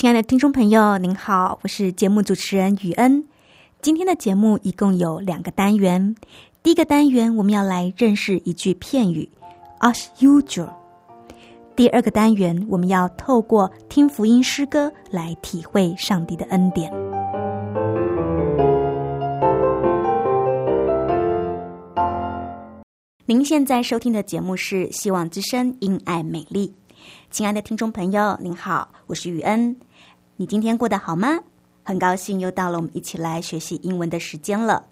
亲爱的听众朋友，您好，我是节目主持人雨恩。今天的节目一共有两个单元。第一个单元，我们要来认识一句片语，as usual。第二个单元，我们要透过听福音诗歌来体会上帝的恩典。您现在收听的节目是《希望之声·因爱美丽》。亲爱的听众朋友，您好，我是雨恩。你今天过得好吗？很高兴又到了我们一起来学习英文的时间了。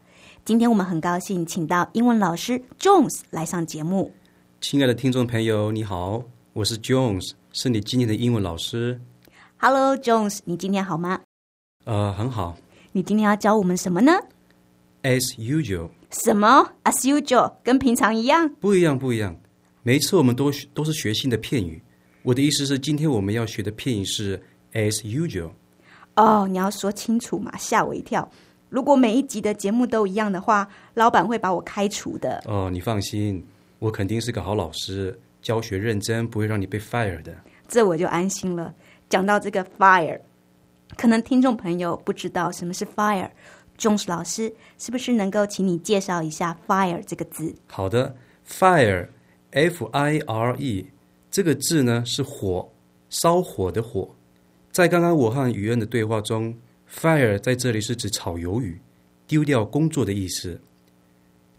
今天我们很高兴请到英文老师 Jones 来上节目。亲爱的听众朋友，你好，我是 Jones，是你今天的英文老师。Hello Jones，你今天好吗？呃，很好。你今天要教我们什么呢？As usual。什么？As usual，跟平常一样？不一样，不一样。每一次我们都都是学新的片语。我的意思是，今天我们要学的片语是。As usual，哦，你要说清楚嘛，吓我一跳。如果每一集的节目都一样的话，老板会把我开除的。哦，你放心，我肯定是个好老师，教学认真，不会让你被 fire 的。这我就安心了。讲到这个 fire，可能听众朋友不知道什么是 fire，钟石老师是不是能够请你介绍一下 fire 这个字？好的，fire，f i r e，这个字呢是火，烧火的火。在刚刚我和雨恩的对话中，fire 在这里是指炒鱿鱼、丢掉工作的意思。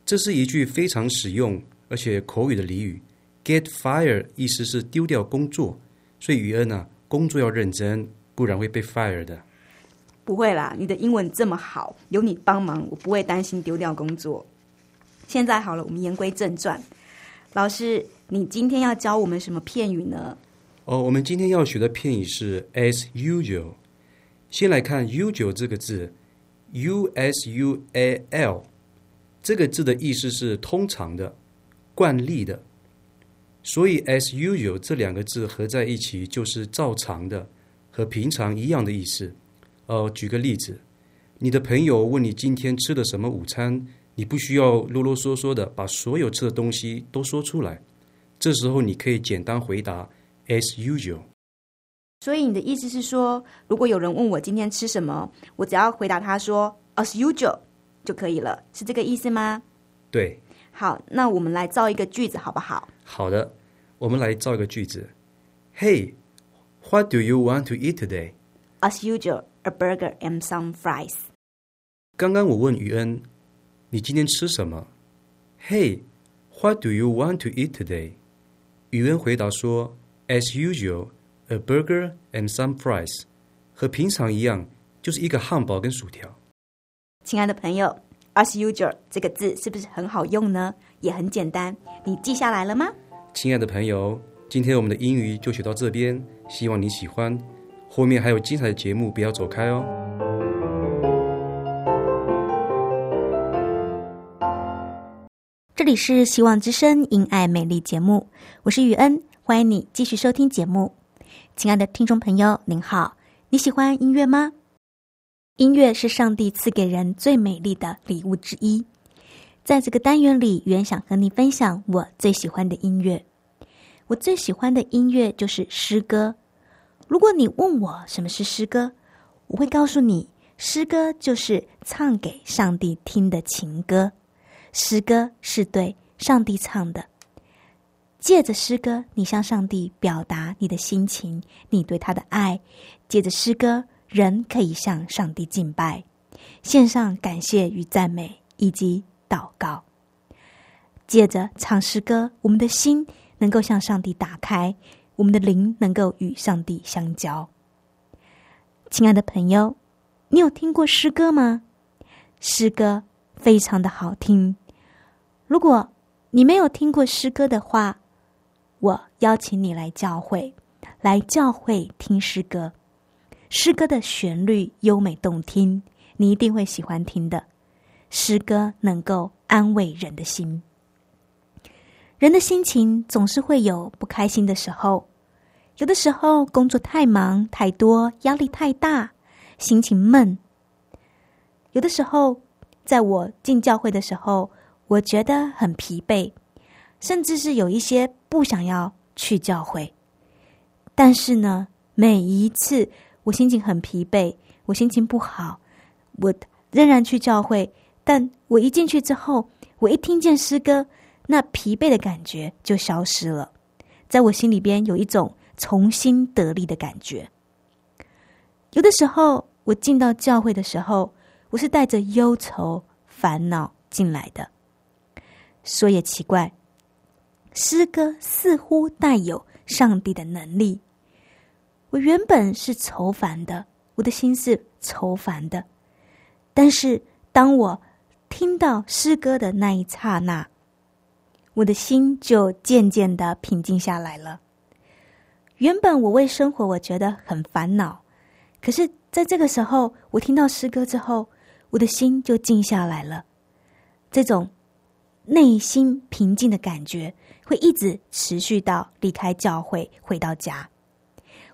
这是一句非常实用而且口语的俚语，get fire 意思是丢掉工作。所以雨恩啊，工作要认真，不然会被 fire 的。不会啦，你的英文这么好，有你帮忙，我不会担心丢掉工作。现在好了，我们言归正传，老师，你今天要教我们什么片语呢？哦，我们今天要学的片语是 as usual。先来看 usual 这个字，u s u a l 这个字的意思是通常的、惯例的。所以 as usual 这两个字合在一起就是照常的，和平常一样的意思。哦，举个例子，你的朋友问你今天吃的什么午餐，你不需要啰啰嗦嗦的把所有吃的东西都说出来，这时候你可以简单回答。As usual，所以你的意思是说，如果有人问我今天吃什么，我只要回答他说 As usual 就可以了，是这个意思吗？对。好，那我们来造一个句子好不好？好的，我们来造一个句子。Hey，what do you want to eat today？As usual，a burger and some fries。刚刚我问雨恩，你今天吃什么？Hey，what do you want to eat today？雨恩回答说。As usual, a burger and some fries，和平常一样，就是一个汉堡跟薯条。亲爱的朋友，as usual 这个字是不是很好用呢？也很简单，你记下来了吗？亲爱的朋友，今天我们的英语就学到这边，希望你喜欢。后面还有精彩的节目，不要走开哦。这里是希望之声因爱美丽节目，我是雨恩。欢迎你继续收听节目，亲爱的听众朋友，您好，你喜欢音乐吗？音乐是上帝赐给人最美丽的礼物之一。在这个单元里，原想和你分享我最喜欢的音乐。我最喜欢的音乐就是诗歌。如果你问我什么是诗歌，我会告诉你，诗歌就是唱给上帝听的情歌。诗歌是对上帝唱的。借着诗歌，你向上帝表达你的心情，你对他的爱。借着诗歌，人可以向上帝敬拜，献上感谢与赞美，以及祷告。借着唱诗歌，我们的心能够向上帝打开，我们的灵能够与上帝相交。亲爱的朋友，你有听过诗歌吗？诗歌非常的好听。如果你没有听过诗歌的话，我邀请你来教会，来教会听诗歌。诗歌的旋律优美动听，你一定会喜欢听的。诗歌能够安慰人的心。人的心情总是会有不开心的时候，有的时候工作太忙太多，压力太大，心情闷。有的时候，在我进教会的时候，我觉得很疲惫。甚至是有一些不想要去教会，但是呢，每一次我心情很疲惫，我心情不好，我仍然去教会。但我一进去之后，我一听见诗歌，那疲惫的感觉就消失了，在我心里边有一种重新得力的感觉。有的时候，我进到教会的时候，我是带着忧愁、烦恼进来的，说也奇怪。诗歌似乎带有上帝的能力。我原本是愁烦的，我的心是愁烦的。但是当我听到诗歌的那一刹那，我的心就渐渐的平静下来了。原本我为生活我觉得很烦恼，可是在这个时候，我听到诗歌之后，我的心就静下来了。这种内心平静的感觉。会一直持续到离开教会回到家，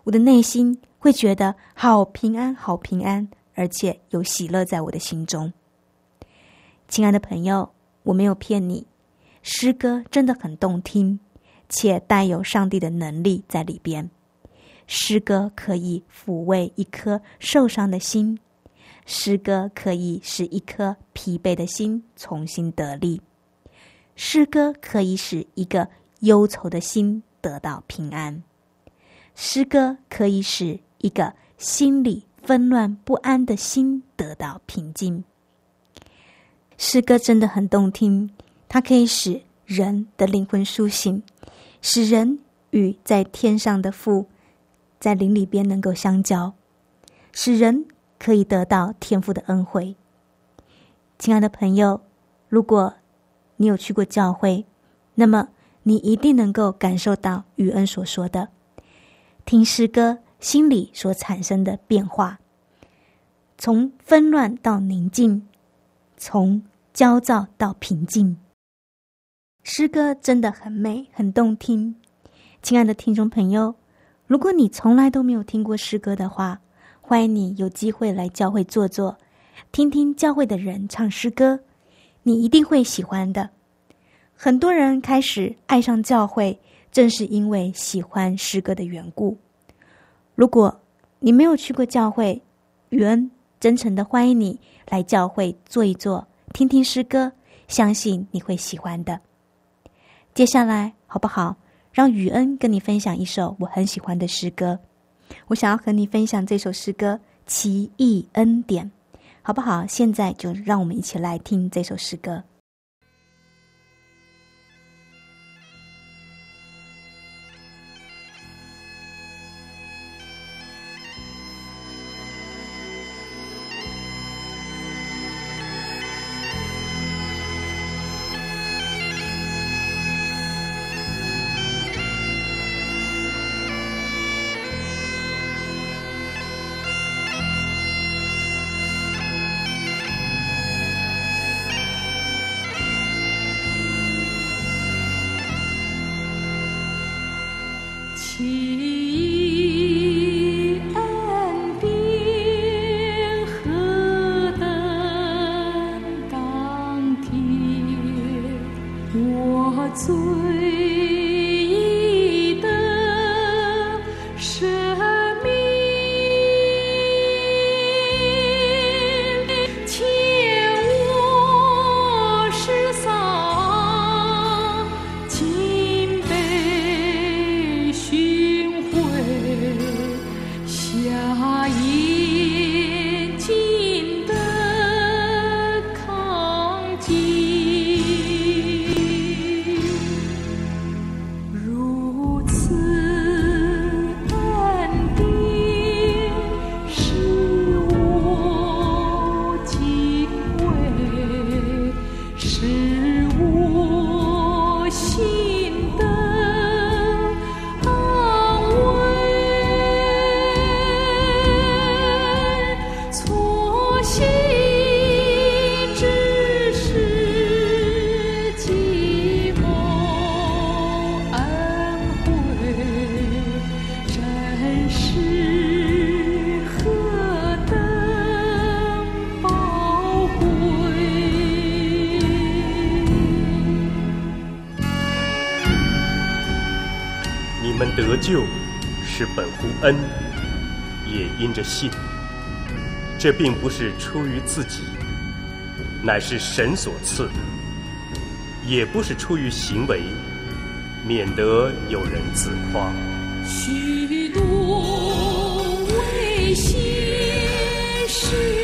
我的内心会觉得好平安，好平安，而且有喜乐在我的心中。亲爱的朋友，我没有骗你，诗歌真的很动听，且带有上帝的能力在里边。诗歌可以抚慰一颗受伤的心，诗歌可以使一颗疲惫的心重新得力。诗歌可以使一个忧愁的心得到平安，诗歌可以使一个心里纷乱不安的心得到平静。诗歌真的很动听，它可以使人的灵魂苏醒，使人与在天上的父在灵里边能够相交，使人可以得到天父的恩惠。亲爱的朋友，如果你有去过教会，那么你一定能够感受到雨恩所说的听诗歌心里所产生的变化，从纷乱到宁静，从焦躁到平静。诗歌真的很美，很动听。亲爱的听众朋友，如果你从来都没有听过诗歌的话，欢迎你有机会来教会坐坐，听听教会的人唱诗歌。你一定会喜欢的。很多人开始爱上教会，正是因为喜欢诗歌的缘故。如果你没有去过教会，宇恩真诚的欢迎你来教会坐一坐，听听诗歌，相信你会喜欢的。接下来好不好？让宇恩跟你分享一首我很喜欢的诗歌。我想要和你分享这首诗歌《奇异恩典》。好不好？现在就让我们一起来听这首诗歌。救是本乎恩，也因着信。这并不是出于自己，乃是神所赐；也不是出于行为，免得有人自夸。许多危险事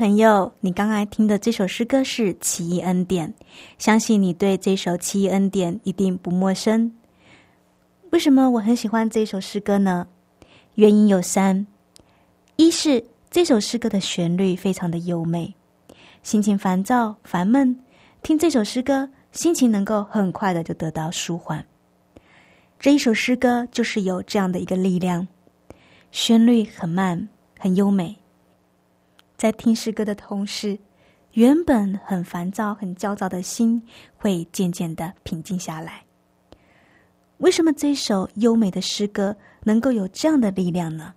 朋友，你刚才听的这首诗歌是《奇异恩典》，相信你对这首《奇异恩典》一定不陌生。为什么我很喜欢这首诗歌呢？原因有三：一是这首诗歌的旋律非常的优美，心情烦躁、烦闷，听这首诗歌，心情能够很快的就得到舒缓。这一首诗歌就是有这样的一个力量，旋律很慢，很优美。在听诗歌的同时，原本很烦躁、很焦躁的心会渐渐的平静下来。为什么这首优美的诗歌能够有这样的力量呢？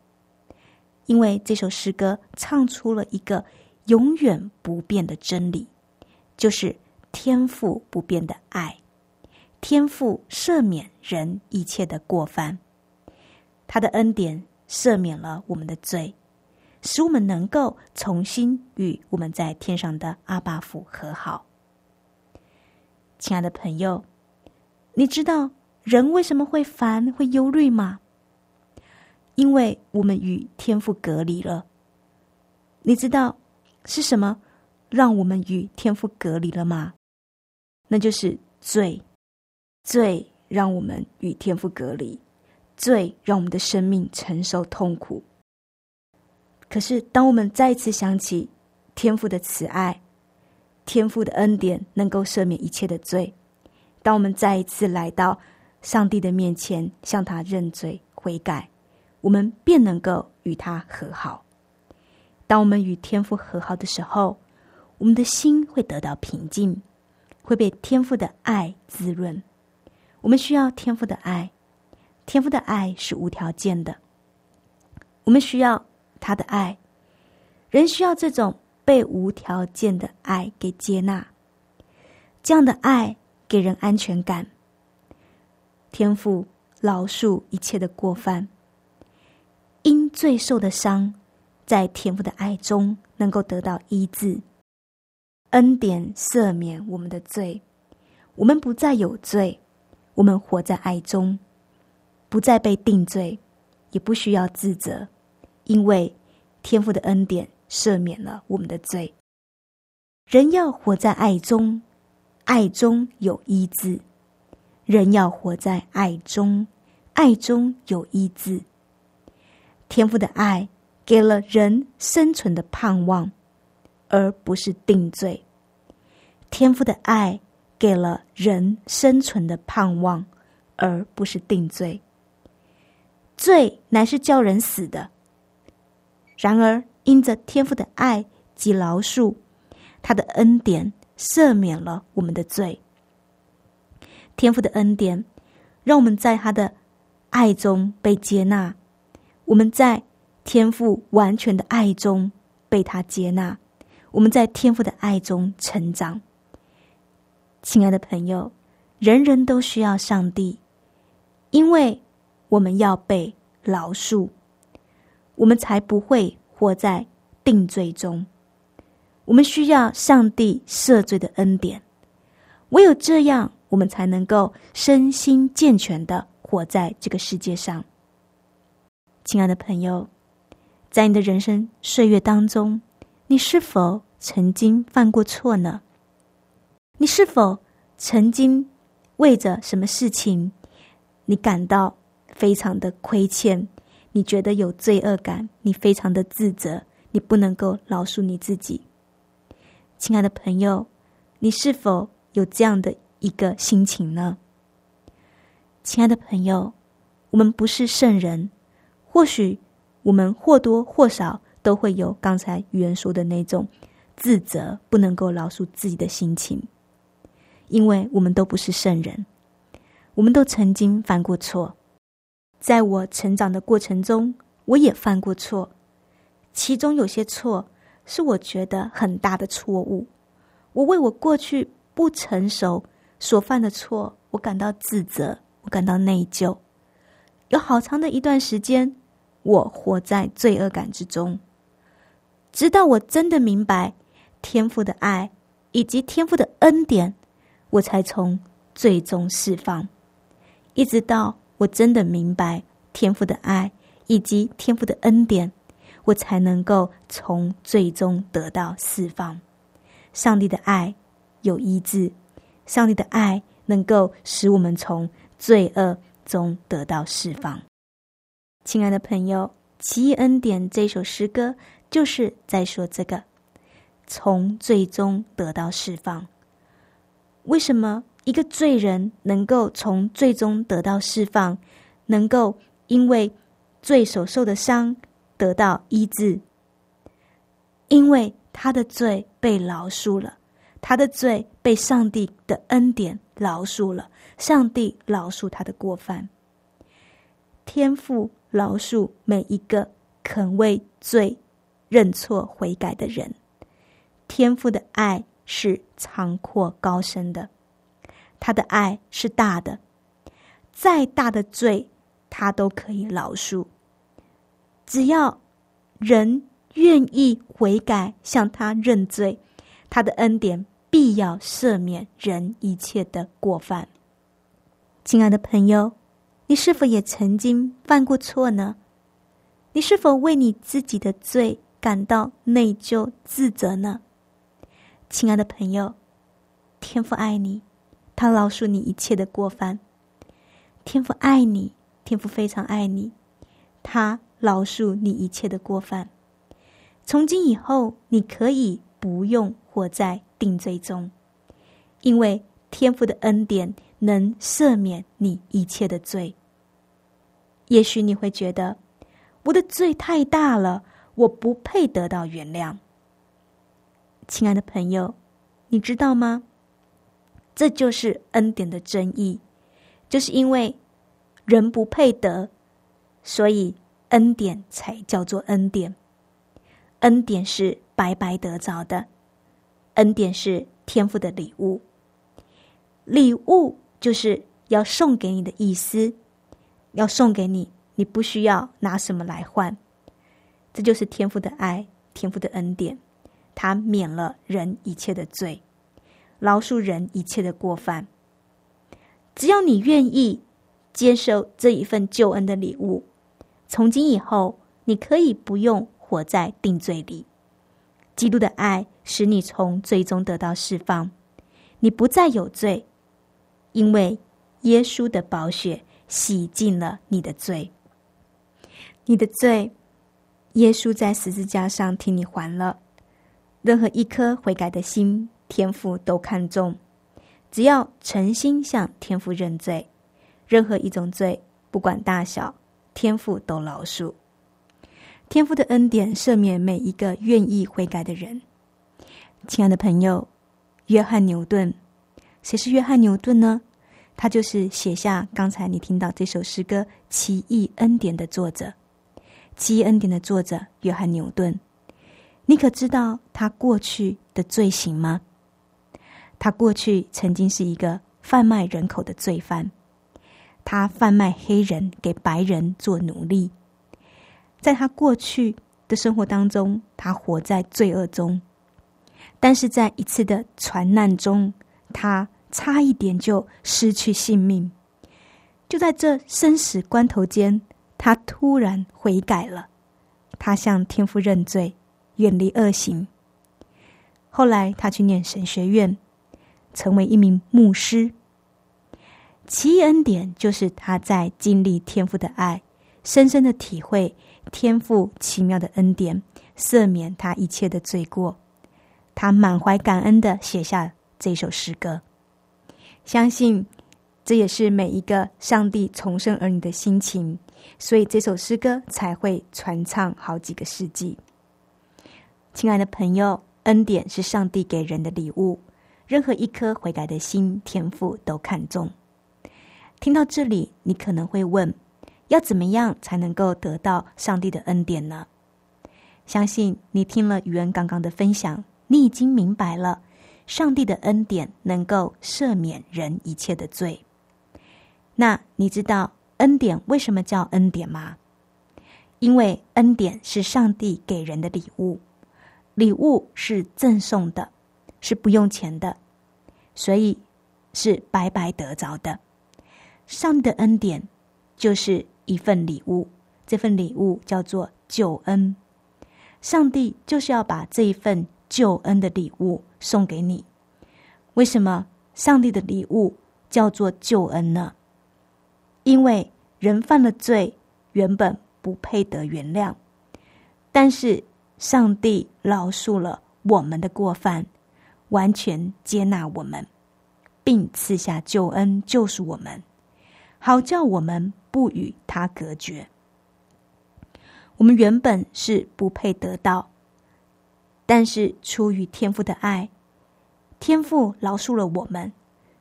因为这首诗歌唱出了一个永远不变的真理，就是天赋不变的爱，天赋赦免人一切的过犯，他的恩典赦免了我们的罪。使我们能够重新与我们在天上的阿爸父和好。亲爱的朋友，你知道人为什么会烦、会忧虑吗？因为我们与天父隔离了。你知道是什么让我们与天父隔离了吗？那就是罪，罪让我们与天父隔离，罪让我们的生命承受痛苦。可是，当我们再一次想起天父的慈爱、天父的恩典，能够赦免一切的罪；当我们再一次来到上帝的面前，向他认罪悔改，我们便能够与他和好。当我们与天父和好的时候，我们的心会得到平静，会被天父的爱滋润。我们需要天父的爱，天父的爱是无条件的。我们需要。他的爱，人需要这种被无条件的爱给接纳，这样的爱给人安全感。天赋饶恕一切的过犯，因罪受的伤，在天赋的爱中能够得到医治，恩典赦免我们的罪，我们不再有罪，我们活在爱中，不再被定罪，也不需要自责。因为天父的恩典赦免了我们的罪，人要活在爱中，爱中有医治；人要活在爱中，爱中有医治。天父的爱给了人生存的盼望，而不是定罪。天父的爱给了人生存的盼望，而不是定罪。罪乃是叫人死的，然而因着天父的爱及饶恕，他的恩典赦免了我们的罪。天父的恩典，让我们在他的爱中被接纳，我们在天父完全的爱中被他接纳，我们在天父的爱中成长。亲爱的朋友，人人都需要上帝，因为我们要被饶恕，我们才不会活在定罪中。我们需要上帝赦罪的恩典，唯有这样，我们才能够身心健全的活在这个世界上。亲爱的朋友，在你的人生岁月当中，你是否曾经犯过错呢？你是否曾经为着什么事情，你感到非常的亏欠？你觉得有罪恶感？你非常的自责？你不能够饶恕你自己？亲爱的朋友，你是否有这样的一个心情呢？亲爱的朋友，我们不是圣人，或许我们或多或少都会有刚才语言说的那种自责，不能够饶恕自己的心情，因为我们都不是圣人，我们都曾经犯过错。在我成长的过程中，我也犯过错，其中有些错。是我觉得很大的错误，我为我过去不成熟所犯的错，我感到自责，我感到内疚。有好长的一段时间，我活在罪恶感之中，直到我真的明白天父的爱以及天父的恩典，我才从最终释放。一直到我真的明白天父的爱以及天父的恩典。我才能够从最终得到释放。上帝的爱有医治，上帝的爱能够使我们从罪恶中得到释放。亲爱的朋友，《奇异恩典》这首诗歌就是在说这个：从最终得到释放。为什么一个罪人能够从最终得到释放？能够因为罪所受的伤？得到医治，因为他的罪被饶恕了，他的罪被上帝的恩典饶恕了。上帝饶恕他的过犯，天父饶恕每一个肯为罪认错悔改的人。天父的爱是长阔高深的，他的爱是大的，再大的罪他都可以饶恕。只要人愿意悔改，向他认罪，他的恩典必要赦免人一切的过犯。亲爱的朋友，你是否也曾经犯过错呢？你是否为你自己的罪感到内疚自责呢？亲爱的朋友，天父爱你，他饶恕你一切的过犯。天父爱你，天父非常爱你，他。饶恕你一切的过犯，从今以后，你可以不用活在定罪中，因为天父的恩典能赦免你一切的罪。也许你会觉得我的罪太大了，我不配得到原谅。亲爱的朋友，你知道吗？这就是恩典的真意，就是因为人不配得，所以。恩典才叫做恩典，恩典是白白得着的，恩典是天赋的礼物，礼物就是要送给你的意思，要送给你，你不需要拿什么来换，这就是天赋的爱，天赋的恩典，他免了人一切的罪，饶恕人一切的过犯，只要你愿意接受这一份救恩的礼物。从今以后，你可以不用活在定罪里。基督的爱使你从罪中得到释放，你不再有罪，因为耶稣的宝血洗净了你的罪。你的罪耶稣在十字架上替你还了。任何一颗悔改的心，天父都看重。只要诚心向天父认罪，任何一种罪，不管大小，天父都饶恕。天父的恩典赦免每一个愿意悔改的人。亲爱的朋友，约翰牛顿，谁是约翰牛顿呢？他就是写下刚才你听到这首诗歌《奇异恩典》的作者。《奇异恩典》的作者约翰牛顿，你可知道他过去的罪行吗？他过去曾经是一个贩卖人口的罪犯，他贩卖黑人给白人做奴隶。在他过去的生活当中，他活在罪恶中，但是在一次的船难中，他差一点就失去性命。就在这生死关头间，他突然悔改了，他向天父认罪，远离恶行。后来他去念神学院，成为一名牧师。奇异恩典就是他在经历天父的爱，深深的体会。天赋奇妙的恩典，赦免他一切的罪过。他满怀感恩的写下这首诗歌，相信这也是每一个上帝重生儿女的心情，所以这首诗歌才会传唱好几个世纪。亲爱的朋友，恩典是上帝给人的礼物，任何一颗悔改的心，天赋都看重。听到这里，你可能会问。要怎么样才能够得到上帝的恩典呢？相信你听了宇恩刚刚的分享，你已经明白了，上帝的恩典能够赦免人一切的罪。那你知道恩典为什么叫恩典吗？因为恩典是上帝给人的礼物，礼物是赠送的，是不用钱的，所以是白白得着的。上帝的恩典就是。一份礼物，这份礼物叫做救恩。上帝就是要把这一份救恩的礼物送给你。为什么上帝的礼物叫做救恩呢？因为人犯了罪，原本不配得原谅，但是上帝饶恕了我们的过犯，完全接纳我们，并赐下救恩救赎我们，好叫我们。不与他隔绝。我们原本是不配得到，但是出于天父的爱，天父饶恕了我们，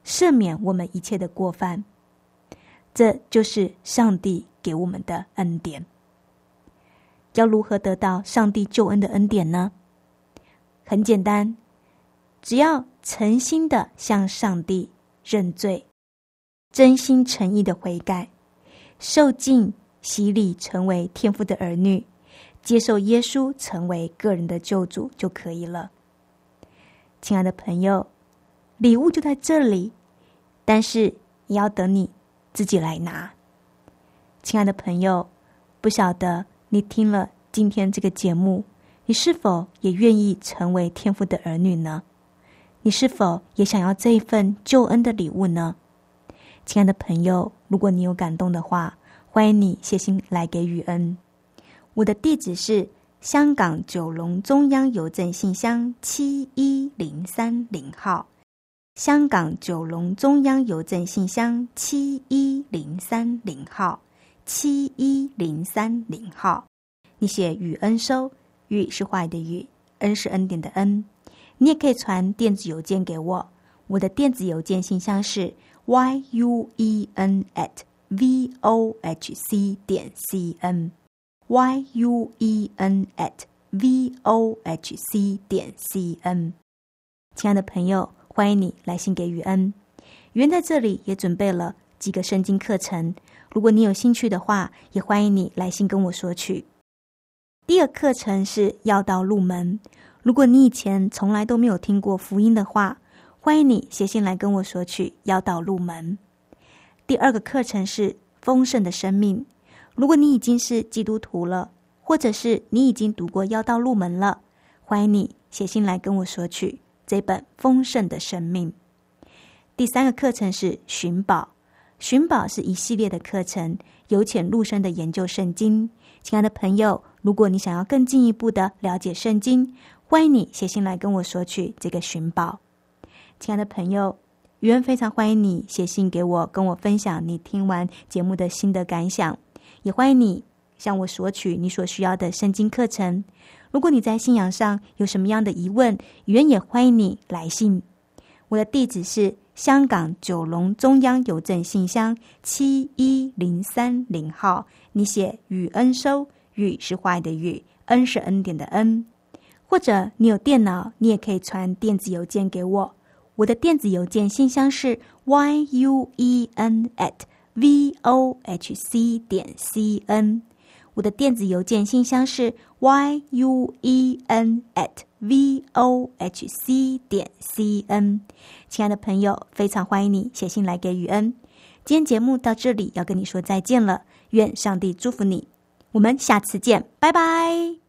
赦免我们一切的过犯。这就是上帝给我们的恩典。要如何得到上帝救恩的恩典呢？很简单，只要诚心的向上帝认罪，真心诚意的悔改。受尽洗礼，成为天父的儿女，接受耶稣成为个人的救主就可以了。亲爱的朋友，礼物就在这里，但是也要等你自己来拿。亲爱的朋友，不晓得你听了今天这个节目，你是否也愿意成为天父的儿女呢？你是否也想要这一份救恩的礼物呢？亲爱的朋友，如果你有感动的话，欢迎你写信来给雨恩。我的地址是香港九龙中央邮政信箱七一零三零号。香港九龙中央邮政信箱七一零三零号，七一零三零号。你写雨恩收，雨是坏的雨，恩是恩典的恩。你也可以传电子邮件给我，我的电子邮件信箱是。y u e n at v o h c 点 c n y u e n at v o h c 点 c n，亲爱的朋友，欢迎你来信给雨恩。雨恩在这里也准备了几个圣经课程，如果你有兴趣的话，也欢迎你来信跟我说去。第二课程是要道入门，如果你以前从来都没有听过福音的话。欢迎你写信来跟我说取，要道入门。第二个课程是丰盛的生命。如果你已经是基督徒了，或者是你已经读过要道入门了，欢迎你写信来跟我说取这本丰盛的生命。第三个课程是寻宝，寻宝是一系列的课程，由浅入深的研究圣经。亲爱的朋友，如果你想要更进一步的了解圣经，欢迎你写信来跟我索取这个寻宝。亲爱的朋友，宇恩非常欢迎你写信给我，跟我分享你听完节目的心得感想，也欢迎你向我索取你所需要的圣经课程。如果你在信仰上有什么样的疑问，宇恩也欢迎你来信。我的地址是香港九龙中央邮政信箱七一零三零号。你写雨恩收，雨是坏的雨，恩是恩典的恩。或者你有电脑，你也可以传电子邮件给我。我的电子邮件信箱是 y u e n at v o h c 点 c n。我的电子邮件信箱是 y u e n at v o h c 点 c n。亲爱的朋友，非常欢迎你写信来给雨恩。今天节目到这里，要跟你说再见了。愿上帝祝福你，我们下次见，拜拜。